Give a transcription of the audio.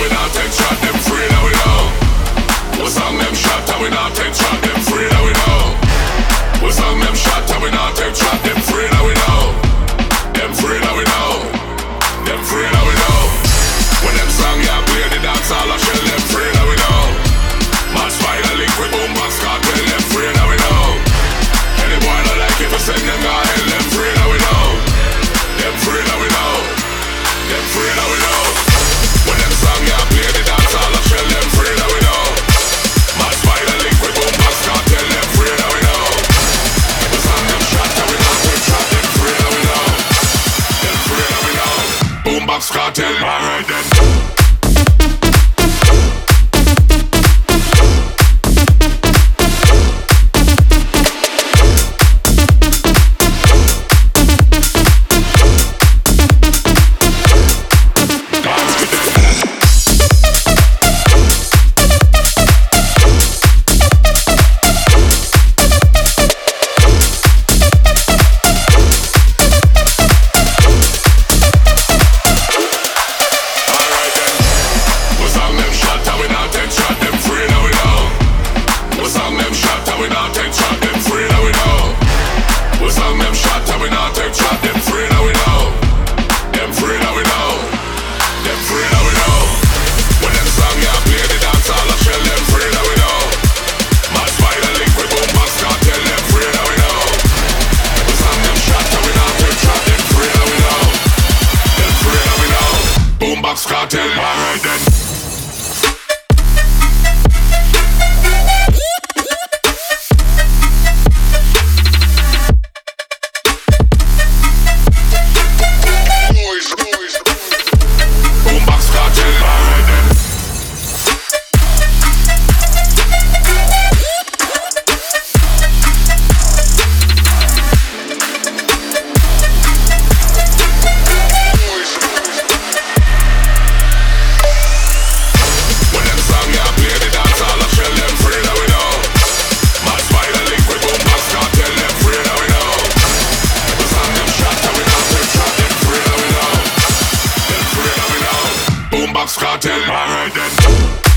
we not Boombox cartel, alright then. Cartel, alright then.